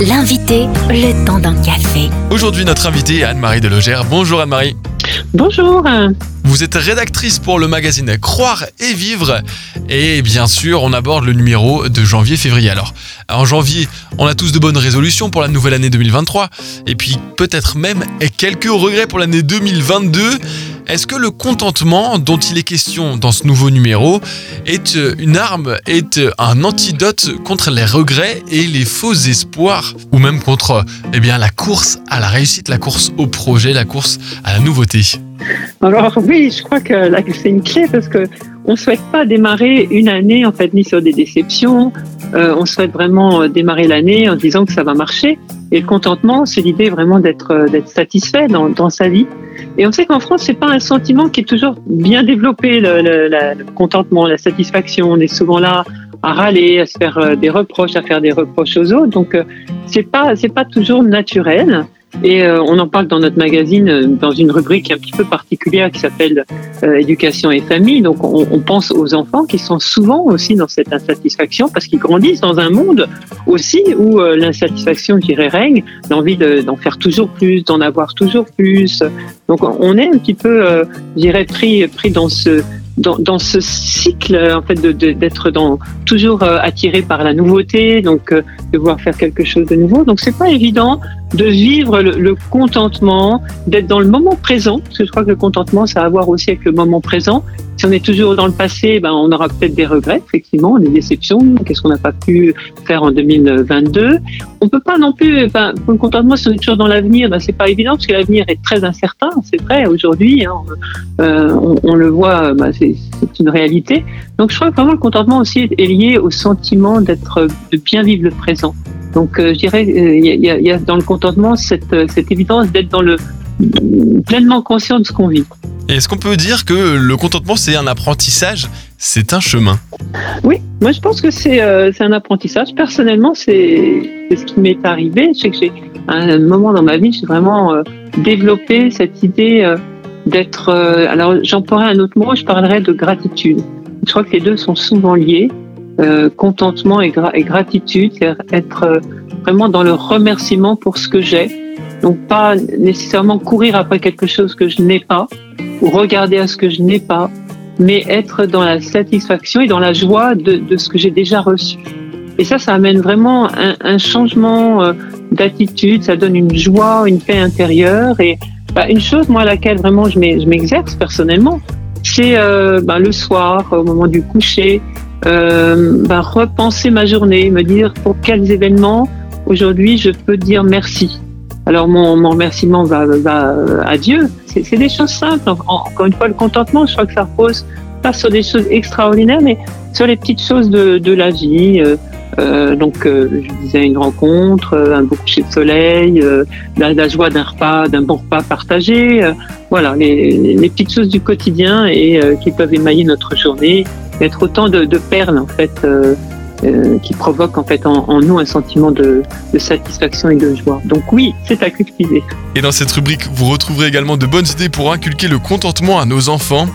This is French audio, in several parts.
L'invité, le temps d'un café. Aujourd'hui, notre invitée est Anne-Marie Delogère. Bonjour Anne-Marie. Bonjour. Vous êtes rédactrice pour le magazine Croire et Vivre. Et bien sûr, on aborde le numéro de janvier-février. Alors, en janvier, on a tous de bonnes résolutions pour la nouvelle année 2023. Et puis, peut-être même quelques regrets pour l'année 2022. Est-ce que le contentement dont il est question dans ce nouveau numéro est une arme, est un antidote contre les regrets et les faux espoirs Ou même contre eh bien, la course à la réussite, la course au projet, la course à la nouveauté? Alors oui, je crois que c'est une clé parce que on souhaite pas démarrer une année en fait ni sur des déceptions. Euh, on souhaite vraiment euh, démarrer l'année en disant que ça va marcher. Et le contentement, c'est l'idée vraiment d'être euh, d'être satisfait dans, dans sa vie. Et on sait qu'en France, c'est pas un sentiment qui est toujours bien développé. Le, le, le contentement, la satisfaction, on est souvent là à râler, à se faire des reproches, à faire des reproches aux autres. Donc c'est pas c'est pas toujours naturel. Et euh, on en parle dans notre magazine euh, dans une rubrique un petit peu particulière qui s'appelle euh, éducation et famille. Donc on, pense aux enfants qui sont souvent aussi dans cette insatisfaction parce qu'ils grandissent dans un monde aussi où l'insatisfaction, je dirais, règne, l'envie d'en faire toujours plus, d'en avoir toujours plus. Donc on est un petit peu, je dirais, pris, dans ce dans, ce cycle en fait d'être dans toujours attiré par la nouveauté donc de vouloir faire quelque chose de nouveau donc c'est pas évident de vivre le, contentement, d'être dans le moment présent, parce que je crois que le contentement, ça a à voir aussi avec le moment présent. Si on est toujours dans le passé, ben, on aura peut-être des regrets, effectivement, des déceptions, qu'est-ce qu'on n'a pas pu faire en 2022. On peut pas non plus, pour le contentement, si on est toujours dans l'avenir, ben, c'est pas évident, parce que l'avenir est très incertain, c'est vrai, aujourd'hui, hein, euh, on, on, le voit, ben, c'est une réalité. Donc je crois que vraiment le contentement aussi est lié au sentiment d'être, de bien vivre le présent. Donc, euh, je dirais, euh, il y, y, a dans le contentement cette, euh, cette évidence d'être dans le pleinement conscient de ce qu'on vit. Est-ce qu'on peut dire que le contentement, c'est un apprentissage, c'est un chemin Oui, moi je pense que c'est euh, un apprentissage. Personnellement, c'est ce qui m'est arrivé. Je sais que j'ai un moment dans ma vie, j'ai vraiment euh, développé cette idée euh, d'être. alors, j'emploierai un autre mot, je parlerai de gratitude. Je crois que les deux sont souvent liés. Contentement et, gra et gratitude, être euh, vraiment dans le remerciement pour ce que j'ai. Donc pas nécessairement courir après quelque chose que je n'ai pas ou regarder à ce que je n'ai pas, mais être dans la satisfaction et dans la joie de, de ce que j'ai déjà reçu. Et ça, ça amène vraiment un, un changement euh, d'attitude, ça donne une joie, une paix intérieure. Et bah, une chose, moi, à laquelle vraiment je m'exerce personnellement, c'est euh, bah, le soir, au moment du coucher, euh, bah, repenser ma journée, me dire pour quels événements aujourd'hui je peux dire merci. Alors mon, mon remerciement va, va à Dieu. C'est des choses simples. Encore une fois, le contentement, je crois que ça repose pas sur des choses extraordinaires, mais sur les petites choses de, de la vie. Euh, euh, donc, euh, je disais une rencontre, euh, un beau coucher de soleil, euh, la, la, joie d'un repas, d'un bon repas partagé. voilà, les, les, petites choses du quotidien et qui peuvent émailler notre journée être autant de, de, perles en fait euh, euh, qui provoquent en fait en, en nous un sentiment de, de, satisfaction et de joie. Donc oui, c'est à cultiver. Et dans cette rubrique, vous retrouverez également de bonnes idées pour inculquer le contentement à nos enfants.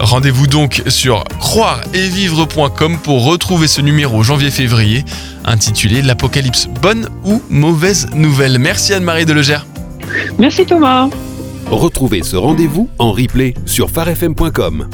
Rendez-vous donc sur croire-et-vivre.com pour retrouver ce numéro janvier-février intitulé L'Apocalypse, bonne ou mauvaise nouvelle. Merci Anne-Marie Delegère. Merci Thomas. Retrouvez ce rendez-vous en replay sur farfm.com.